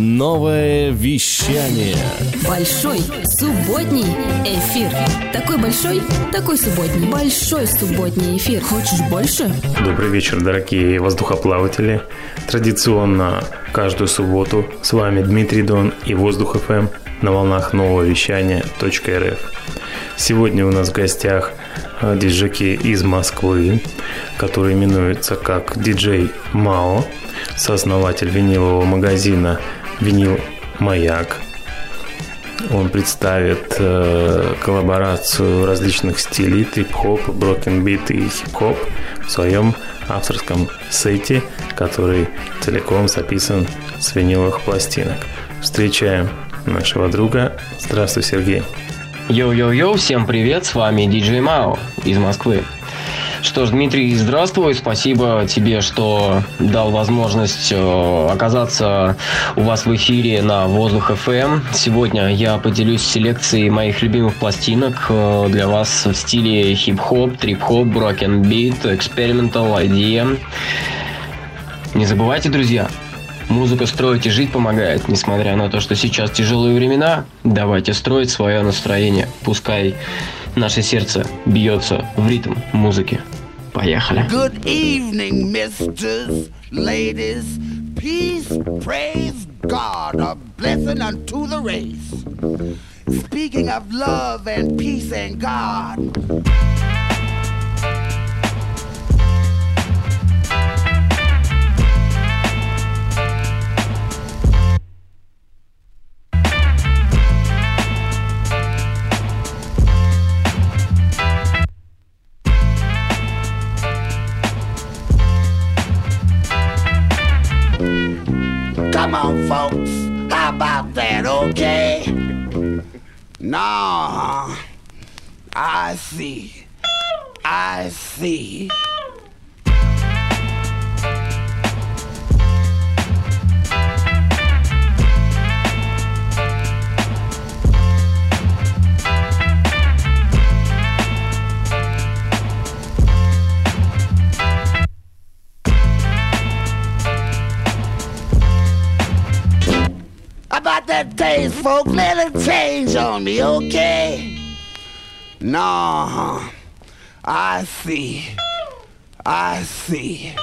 Новое вещание. Большой субботний эфир. Такой большой, такой субботний. Большой субботний эфир. Хочешь больше? Добрый вечер, дорогие воздухоплаватели. Традиционно каждую субботу с вами Дмитрий Дон и Воздух ФМ на волнах нового вещания .рф. Сегодня у нас в гостях э, диджеки из Москвы, который именуется как диджей Мао, сооснователь винилового магазина «Винил Маяк». Он представит э, коллаборацию различных стилей трип-хоп, broken beat и хип-хоп в своем авторском сете, который целиком записан с виниловых пластинок. Встречаем нашего друга. Здравствуй, Сергей. Йоу-йоу-йоу, всем привет, с вами диджей MAO из Москвы. Что ж, Дмитрий, здравствуй. Спасибо тебе, что дал возможность э, оказаться у вас в эфире на Воздух FM. Сегодня я поделюсь селекцией моих любимых пластинок э, для вас в стиле хип-хоп, трип-хоп, broken beat, experimental, IDM. Не забывайте, друзья, Музыка строить и жить помогает, несмотря на то, что сейчас тяжелые времена. Давайте строить свое настроение. Пускай наше сердце бьется в ритм музыки. Поехали. Good evening, misters, ladies. Peace, praise God, a blessing unto the race. Speaking of love and peace and God. Come on, folks. How about that, okay? Nah. I see. I see. That taste, folks, let it change on me, okay? Nah, I see. I see.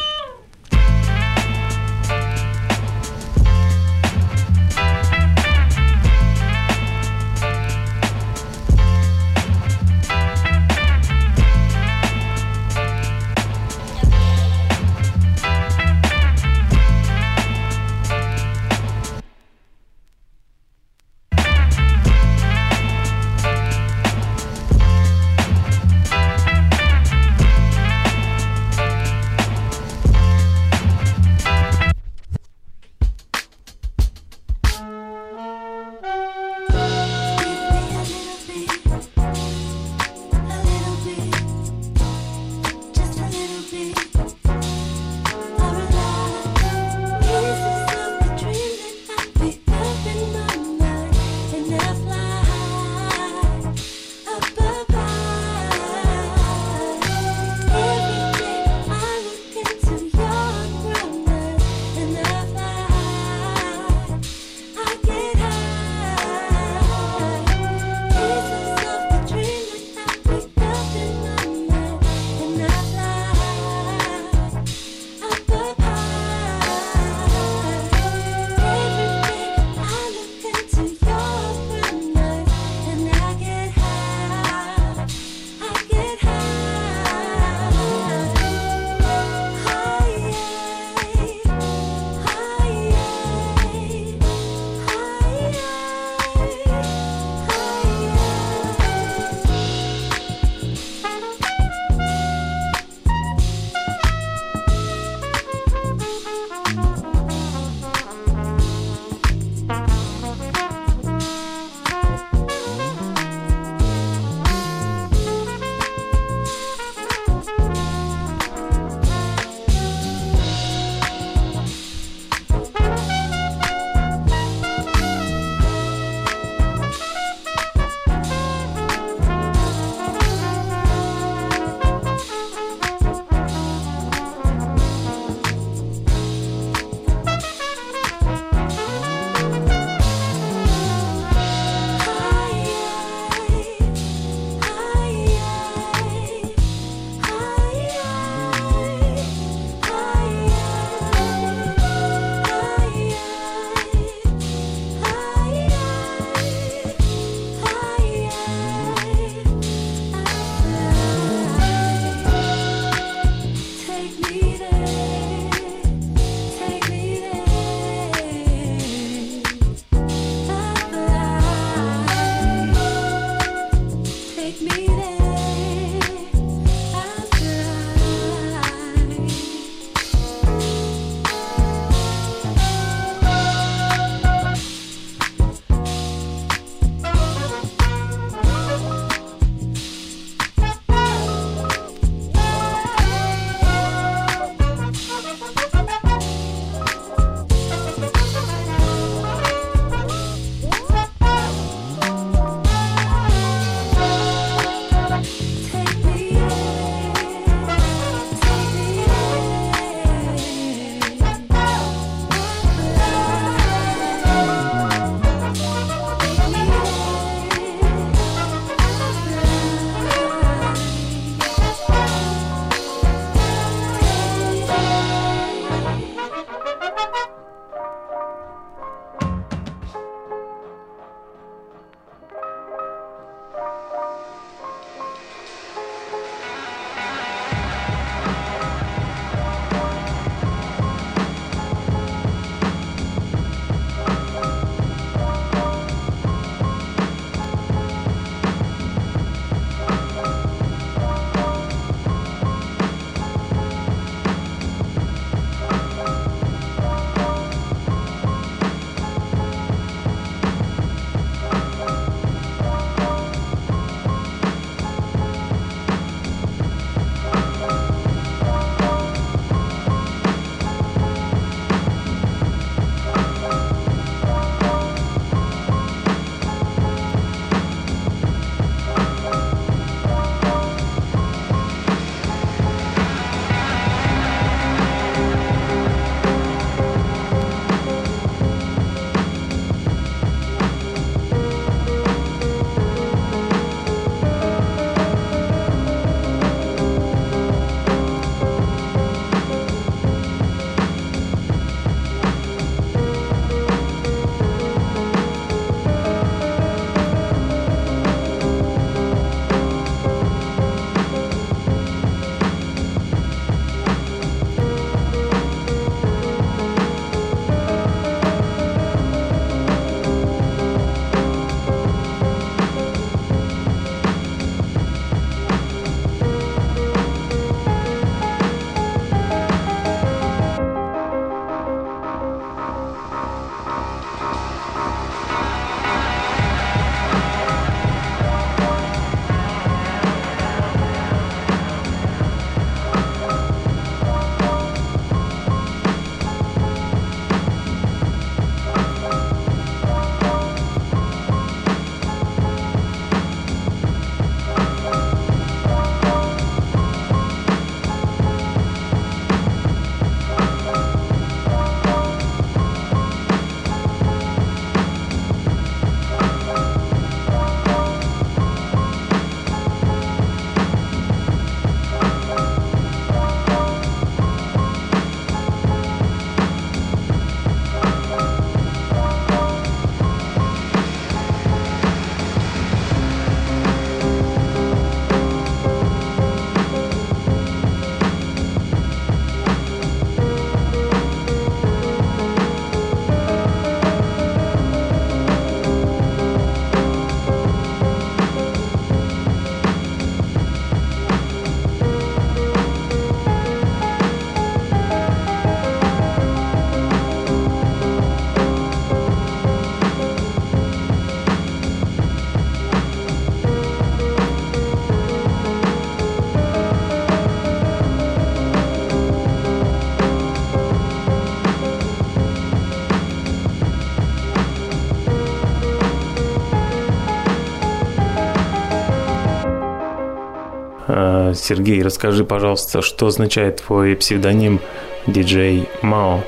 Сергей, расскажи, пожалуйста, что означает твой псевдоним диджей Мао?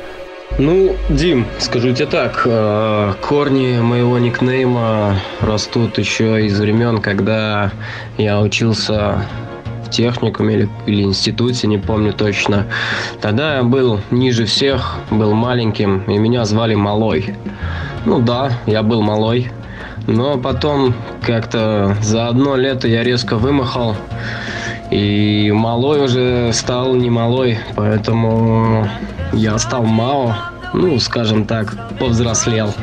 Ну, Дим, скажу тебе так, э, корни моего никнейма растут еще из времен, когда я учился в техникуме или, или институте, не помню точно. Тогда я был ниже всех, был маленьким, и меня звали Малой. Ну да, я был Малой, но потом как-то за одно лето я резко вымахал, и Малой уже стал не Малой, поэтому я стал Мао, ну, скажем так, повзрослел.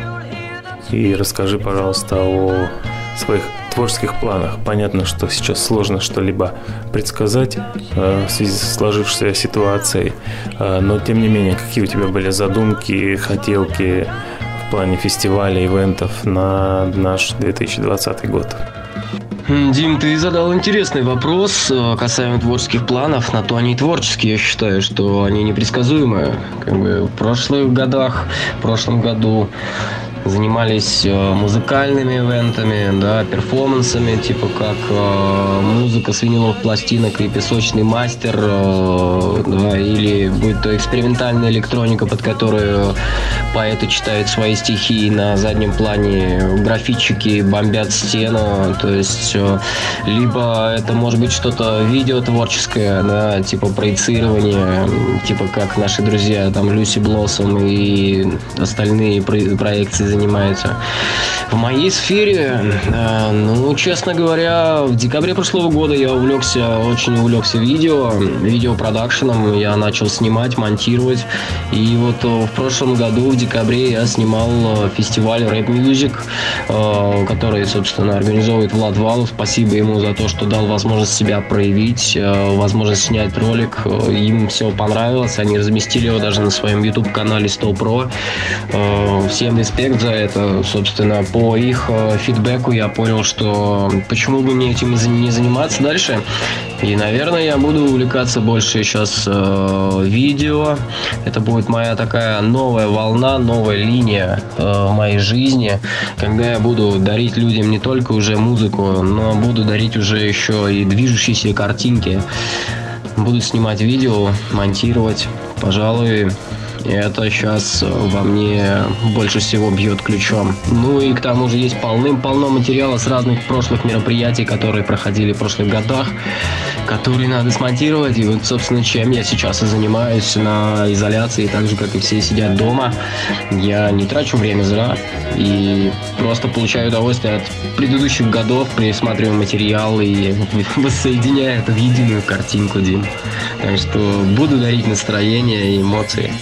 И расскажи, пожалуйста, о своих творческих планах. Понятно, что сейчас сложно что-либо предсказать э, в связи с сложившейся ситуацией, э, но тем не менее, какие у тебя были задумки, хотелки в плане фестиваля, ивентов на наш 2020 год? Дим, ты задал интересный вопрос э, касаемо творческих планов. На то они и творческие. Я считаю, что они непредсказуемые. Как бы в прошлых годах, в прошлом году занимались э, музыкальными ивентами, да, перформансами, типа как э, музыка с виниловых пластинок и песочный мастер, э, да, или будь то экспериментальная электроника, под которую поэты читают свои стихи, на заднем плане графитчики бомбят стену, то есть либо это может быть что-то видеотворческое, да, типа проецирование, типа как наши друзья, там, Люси Блоссом и остальные проекции занимается. В моей сфере, э, ну, честно говоря, в декабре прошлого года я увлекся, очень увлекся видео, видеопродакшеном. Я начал снимать, монтировать. И вот э, в прошлом году, в декабре, я снимал э, фестиваль Rap Music, который, собственно, организовывает Влад Валов. Спасибо ему за то, что дал возможность себя проявить, возможность снять ролик. Им все понравилось. Они разместили его даже на своем YouTube-канале 100 Pro. Всем респект за это, собственно, по их э, фидбэку я понял, что почему бы мне этим не заниматься дальше. И, наверное, я буду увлекаться больше сейчас э, видео. Это будет моя такая новая волна, новая линия э, моей жизни, когда я буду дарить людям не только уже музыку, но буду дарить уже еще и движущиеся картинки. Буду снимать видео, монтировать. Пожалуй, и это сейчас во мне больше всего бьет ключом. Ну и к тому же есть полным-полно материала с разных прошлых мероприятий, которые проходили в прошлых годах, которые надо смонтировать. И вот, собственно, чем я сейчас и занимаюсь на изоляции, так же, как и все сидят дома. Я не трачу время зря и просто получаю удовольствие от предыдущих годов, пересматриваю материал и воссоединяю это в единую картинку, Дим. Так что буду дарить настроение и эмоции.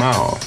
Mao,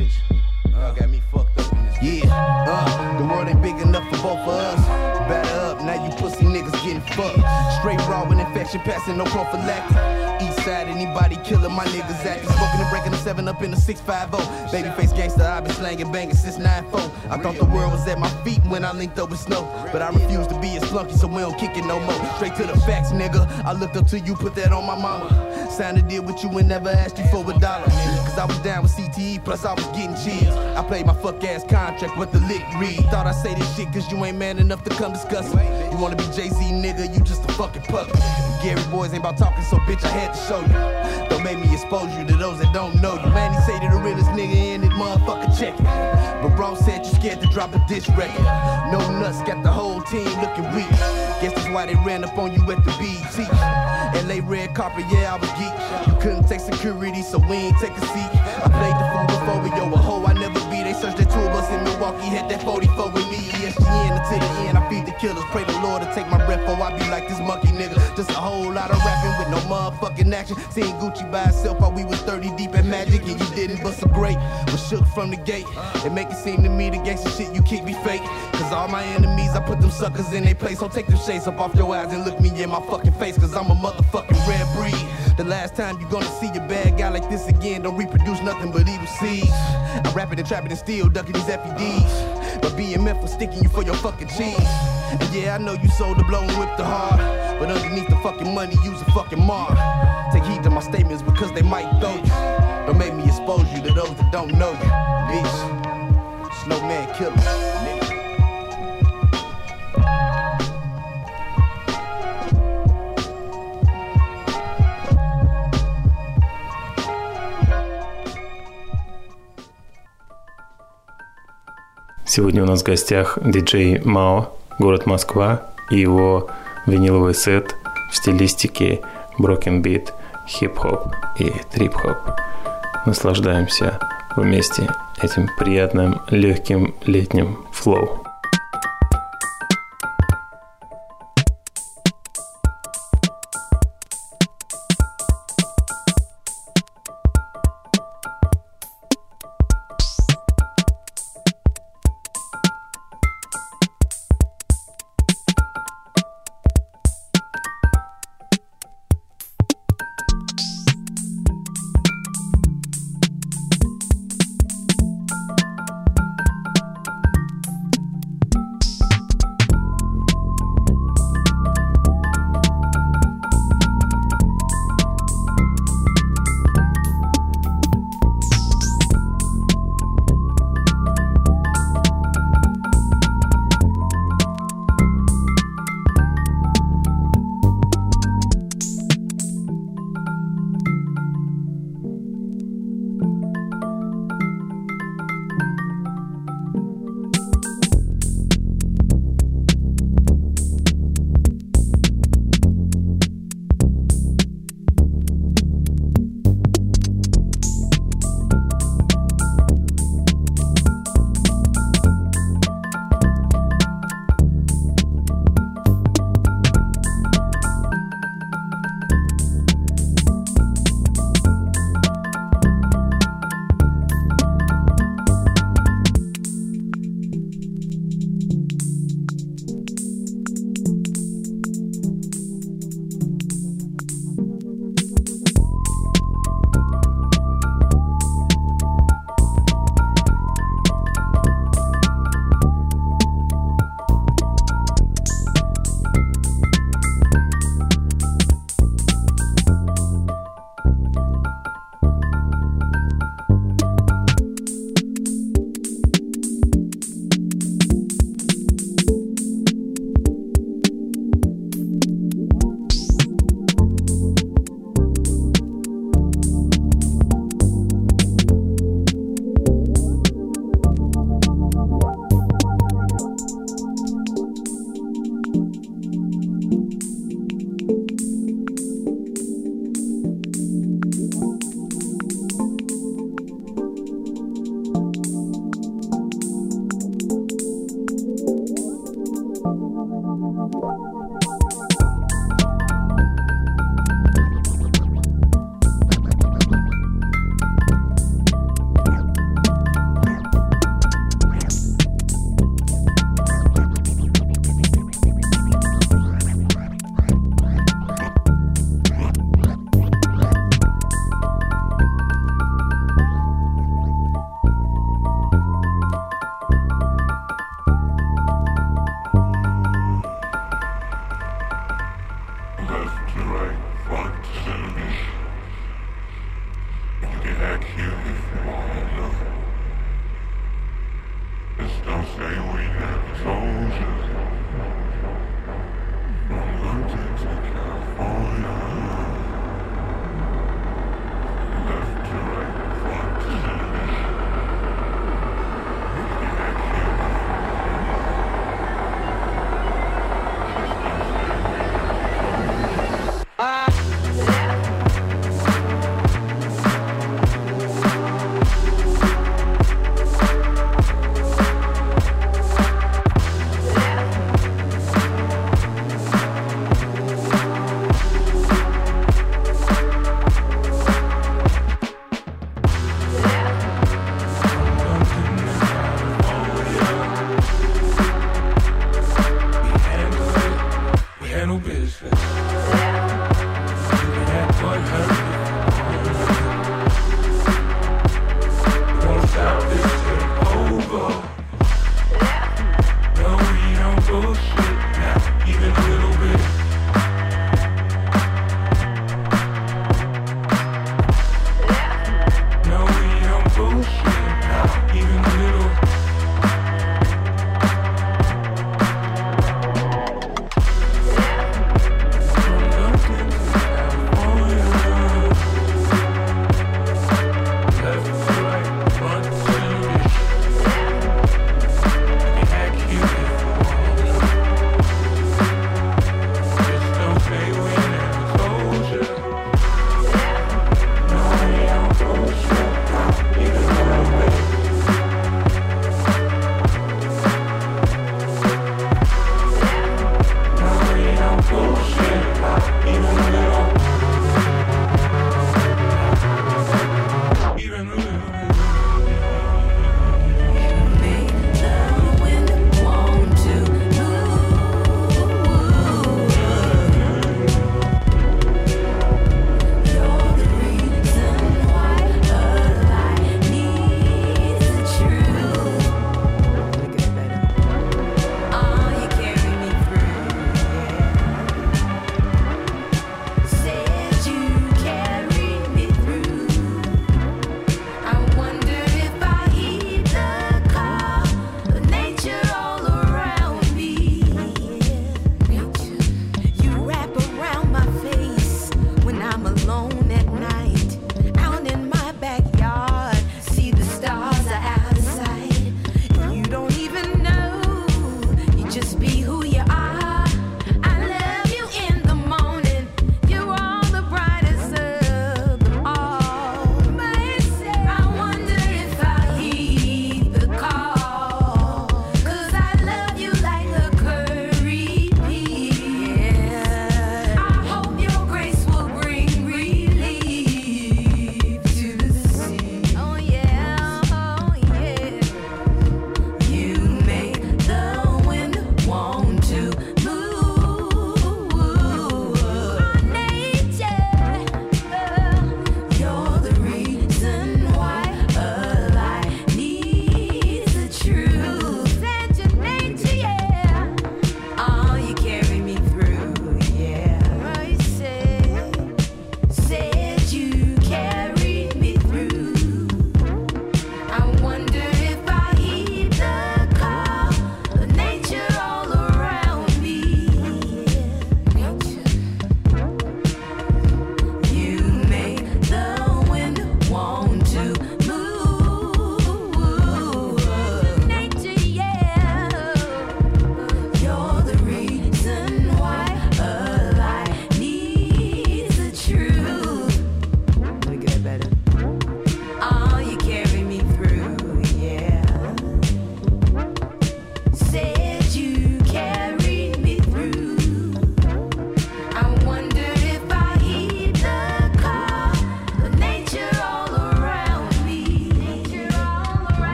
bitch. Y'all got me fucked up in this. Yeah. Uh, the world ain't big enough for both of us. Batter up, now you pussy niggas getting fucked. Straight raw with infection, passing no prophylactic. East side, anybody killing my niggas acting. Smoking and breaking the seven up in the 650. Babyface gangster, i been slanging, banging since 9-4. I thought the world was at my feet when I linked up with Snow. But I refuse to be a flunky, so we don't kick it no more. Straight to the facts, nigga. I looked up to you, put that on my mama. Signed a deal with you and never asked you for a dollar. Cause I was down with CTE, plus I was getting cheers. I played my fuck ass contract, what the lick read. Thought I say this shit cause you ain't man enough to come discuss it. Wanna be Jay Z, nigga, you just a fucking puppet. Gary boys ain't about talking, so bitch, I had to show you. Don't make me expose you to those that don't know you. Man, he say to the realest nigga in it, motherfucker, check it. But bro said you scared to drop a diss record. No nuts, got the whole team looking weak. Guess that's why they ran up on you at the BT. LA red carpet, yeah, I was geek. You couldn't take security, so we ain't take a seat. I played the fool before, yo, a hoe I never. They searched that tour bus in Milwaukee, had that 44 with me. ESPN until the end, I feed the killers. Pray the Lord to take my breath, or I be like this monkey nigga. Just a whole lot of rapping with no motherfucking action. Seeing Gucci by itself while we was 30 deep in magic, and you didn't bust a great. Was shook from the gate. It make it seem to me the gangsta shit you keep be fake. Cause all my enemies, I put them suckers in their place. So take them shades up off your eyes and look me in my fucking face. Cause I'm a motherfucking red breed. The last time you gonna see a bad guy like this again, don't reproduce nothing but evil seeds. I rap it and trap it and still ducking these FEDs. But BMF was sticking you for your fucking cheese. And yeah, I know you sold the blow and whipped the hard. But underneath the fucking money, use a fucking mark. Take heed to my statements because they might throw you. Don't make me expose you to those that don't know you. Bitch. Snowman killer. Сегодня у нас в гостях диджей Мао, город Москва, и его виниловый сет в стилистике broken beat, хип-хоп и трип-хоп. Наслаждаемся вместе этим приятным, легким летним флоу.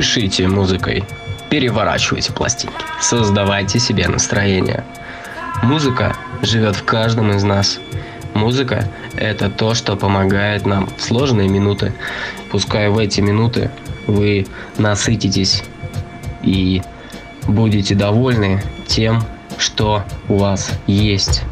Дышите музыкой, переворачивайте пластинки, создавайте себе настроение. Музыка живет в каждом из нас. Музыка – это то, что помогает нам в сложные минуты. Пускай в эти минуты вы насытитесь и будете довольны тем, что у вас есть.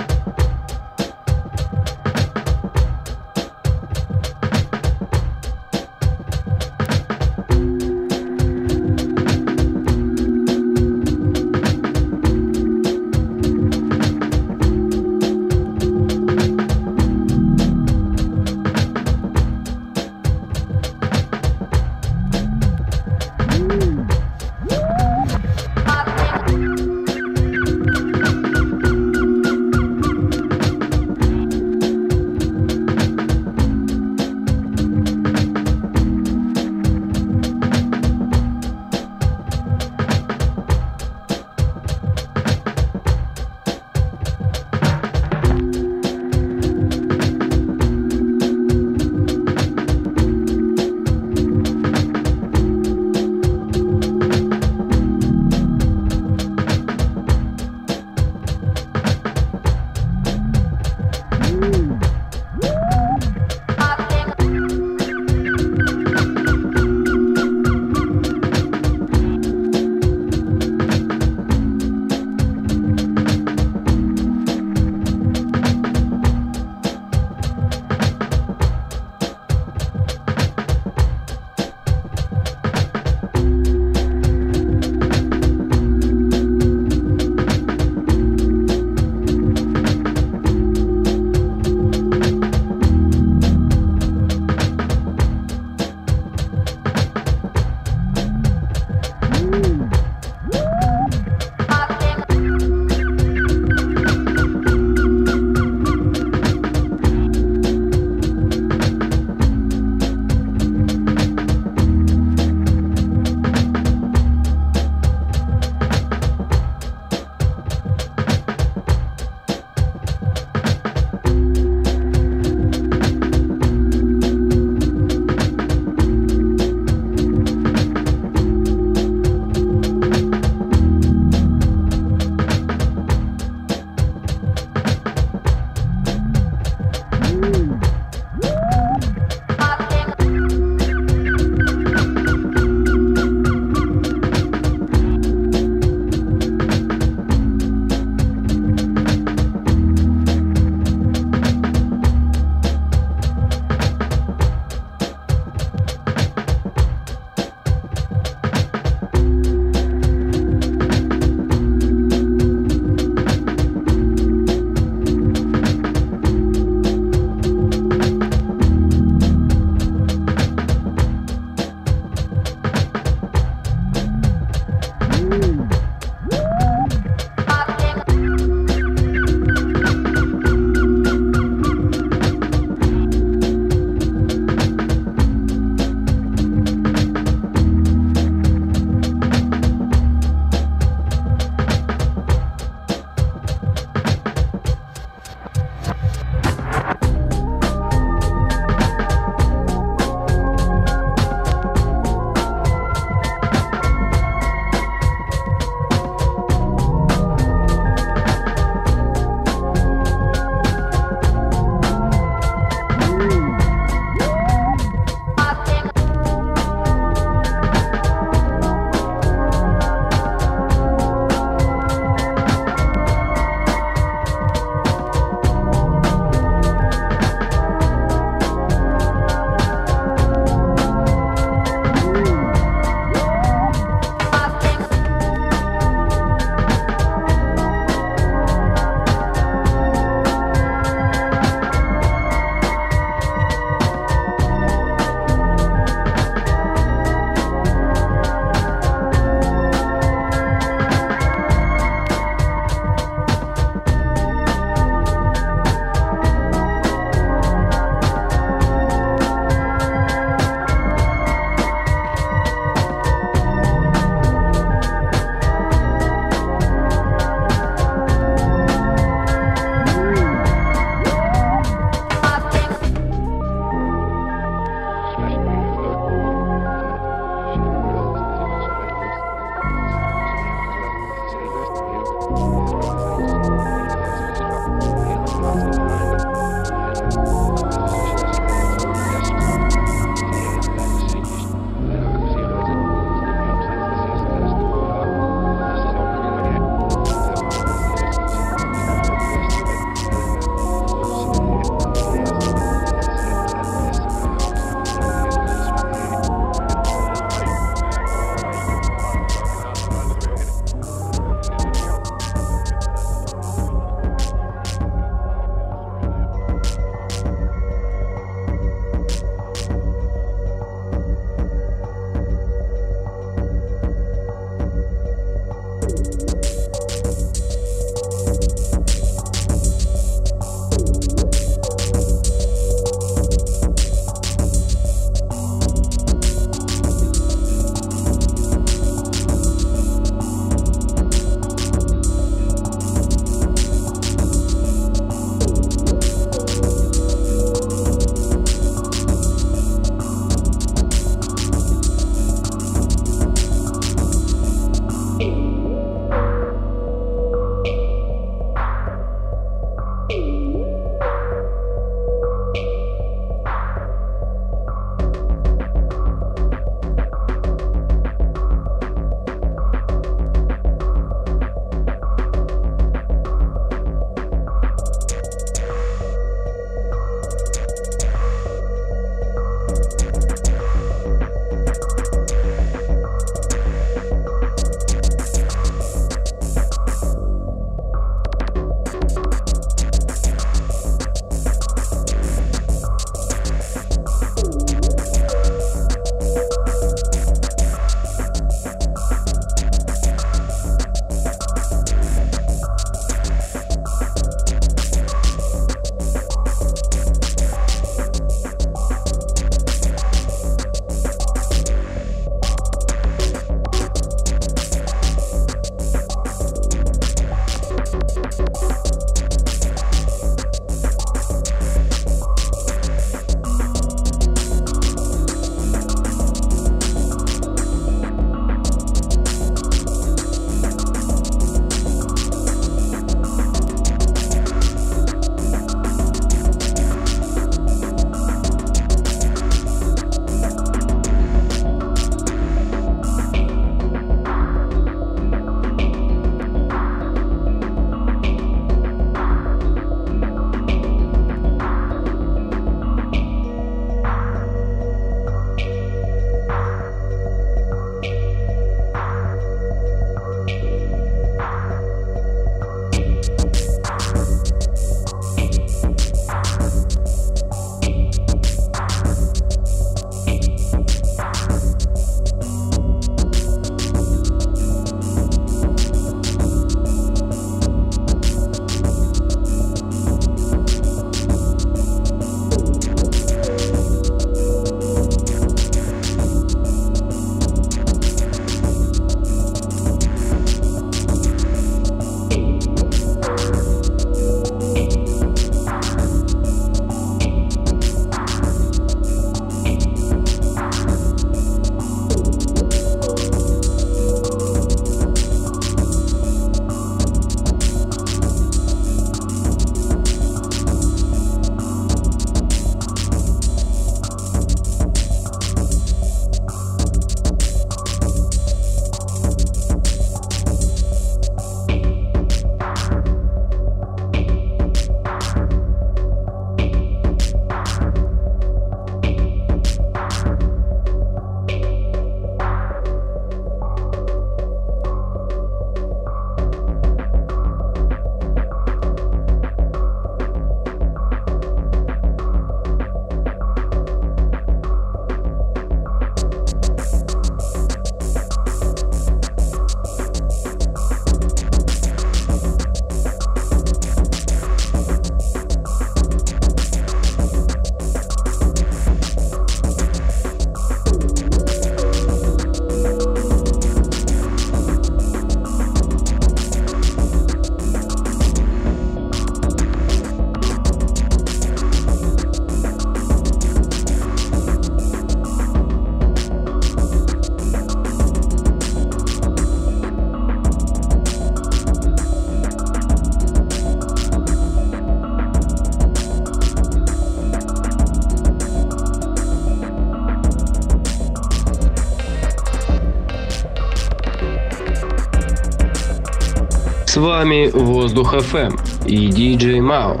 Вами Воздух FM и DJ Мау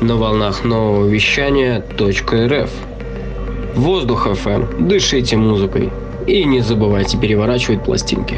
на волнах нового вещания .рф. Воздух FM. Дышите музыкой. И не забывайте переворачивать пластинки.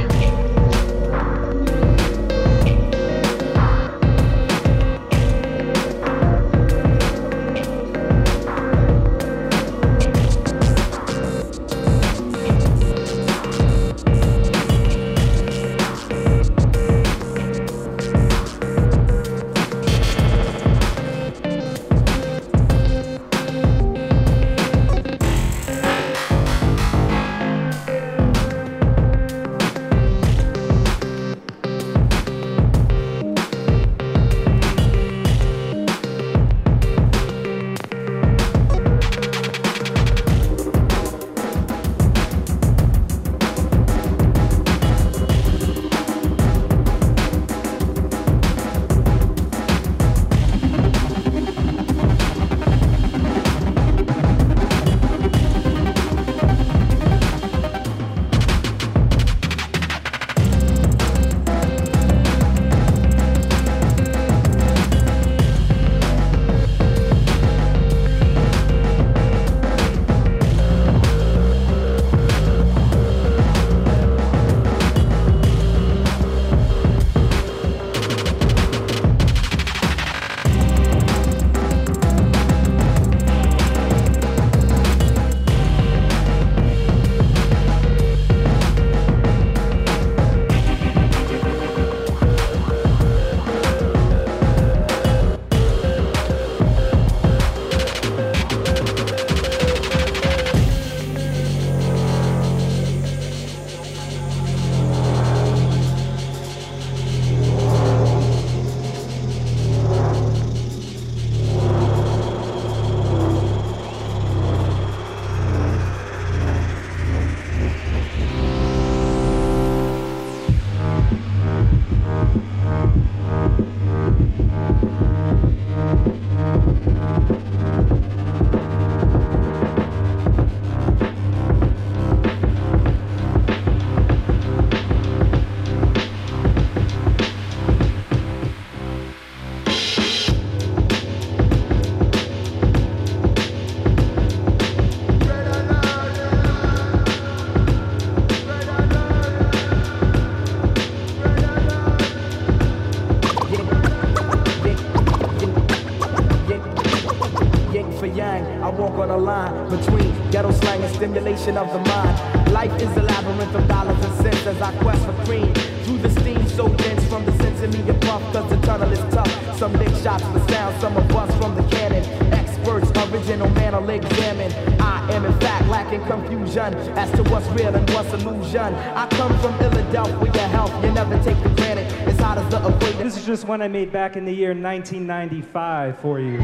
Stimulation of the mind. Life is a labyrinth of dollars and cents as I quest for cream. Through the steam so dense from the sense of me puff, cause the tunnel is tough. Some lick shots for sound, some of us from the cannon. Experts, original man I'll examine. I am in fact lacking confusion as to what's real and what's illusion. I come from Philadelphia, health you never take for granted. It's hot as the equator. This is just one I made back in the year 1995 for you.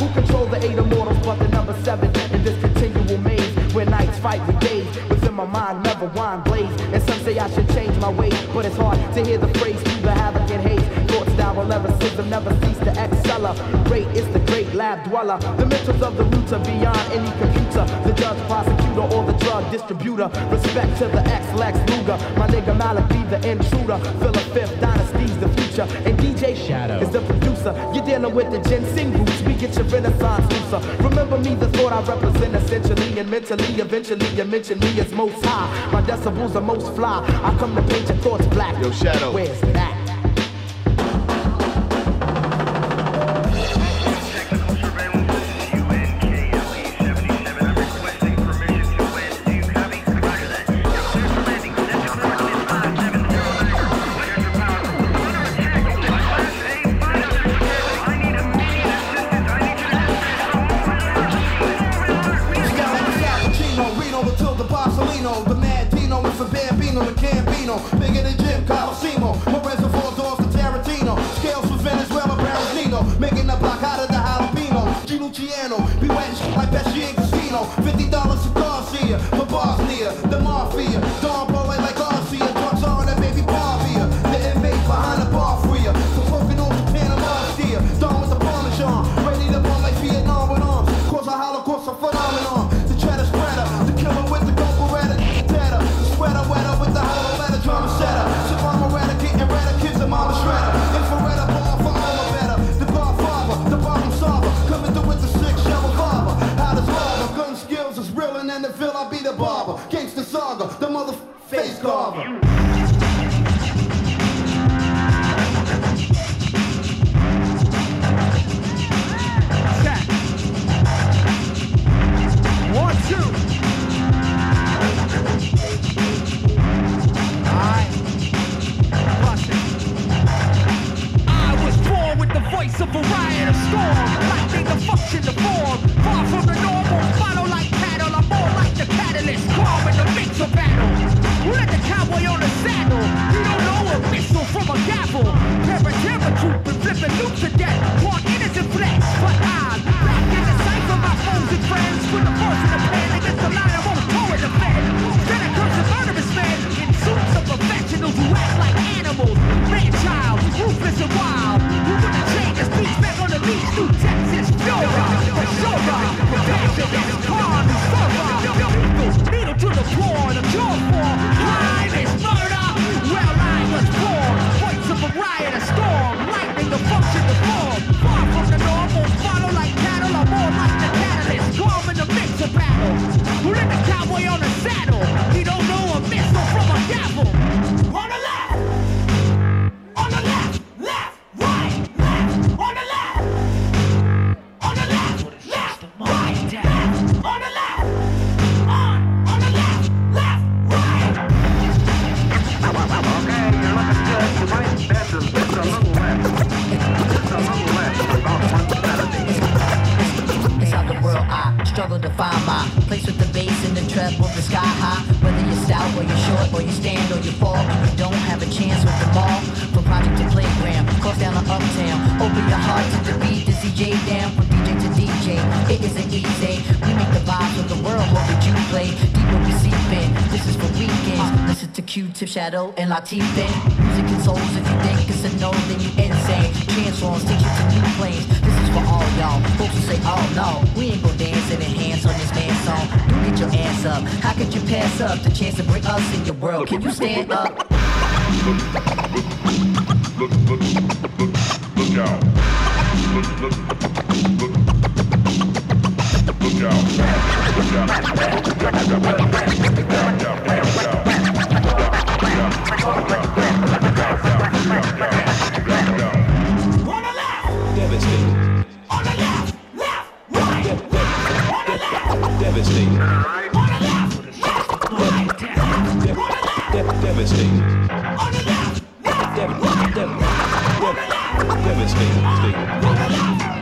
Who control the eight immortals but the number seven in this continual maze where nights fight with days. Within my mind never wind blaze. And some say I should change my ways but it's hard to hear the phrase through the havoc and hate thoughts style lyricism never cease never cease to accelerate is the great lab dweller. The mentals of the roots are beyond any computer. The judge prosecutor or the drug distributor. Respect to the ex-Lex Luger. My nigga Malik be the intruder. Philip Fifth Dynasty's the future. And DJ Shadow. is the producer. You're dealing with the ginseng roots. We get your renaissance looser. Remember me the thought I represent essentially and mentally. Eventually you mention me as most high. My decibels are most fly. I come to paint your thoughts black. Yo Shadow. Where's that and the the sky high. Whether you're stout or you're short or you stand or you fall, you don't have a chance with them all. From project to playground, cross down to uptown. Open your heart to the beat, the CJ down from DJ to DJ. It isn't easy. We make the vibes of the world. What would you play? Deeper we seep in. This is for weekends. Listen to Q-Tip, Shadow, and Latif in. Music consoles. If you think it's a no, then you insane. Transforms, take you to new planes. This is for all y'all. Folks who say, oh no, we ain't go dance when this man's song. Get your ass up. How could you pass up the chance to bring us in your world? Can you stand up? Look, look, look, look out. Look, look, look. Look out. Look out. Look out. Look out. Look out. Look out. Look out. Devastating. Devastating. Devastating. Devastating.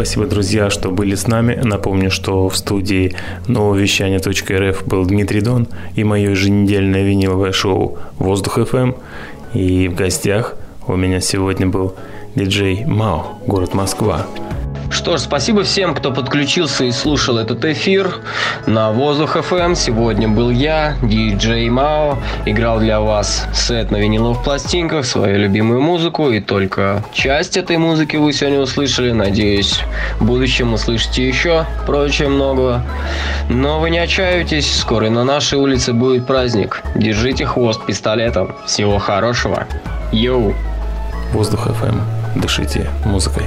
Спасибо, друзья, что были с нами. Напомню, что в студии нововещание.рф был Дмитрий Дон и мое еженедельное виниловое шоу «Воздух FM». И в гостях у меня сегодня был диджей Мао, город Москва. Что ж, спасибо всем, кто подключился и слушал этот эфир на Воздух FM. Сегодня был я, диджей Мао, играл для вас сет на виниловых пластинках, свою любимую музыку, и только часть этой музыки вы сегодня услышали. Надеюсь, в будущем услышите еще прочее много. Но вы не отчаивайтесь, скоро на нашей улице будет праздник. Держите хвост пистолетом. Всего хорошего. Йоу! Воздух FM. Дышите музыкой.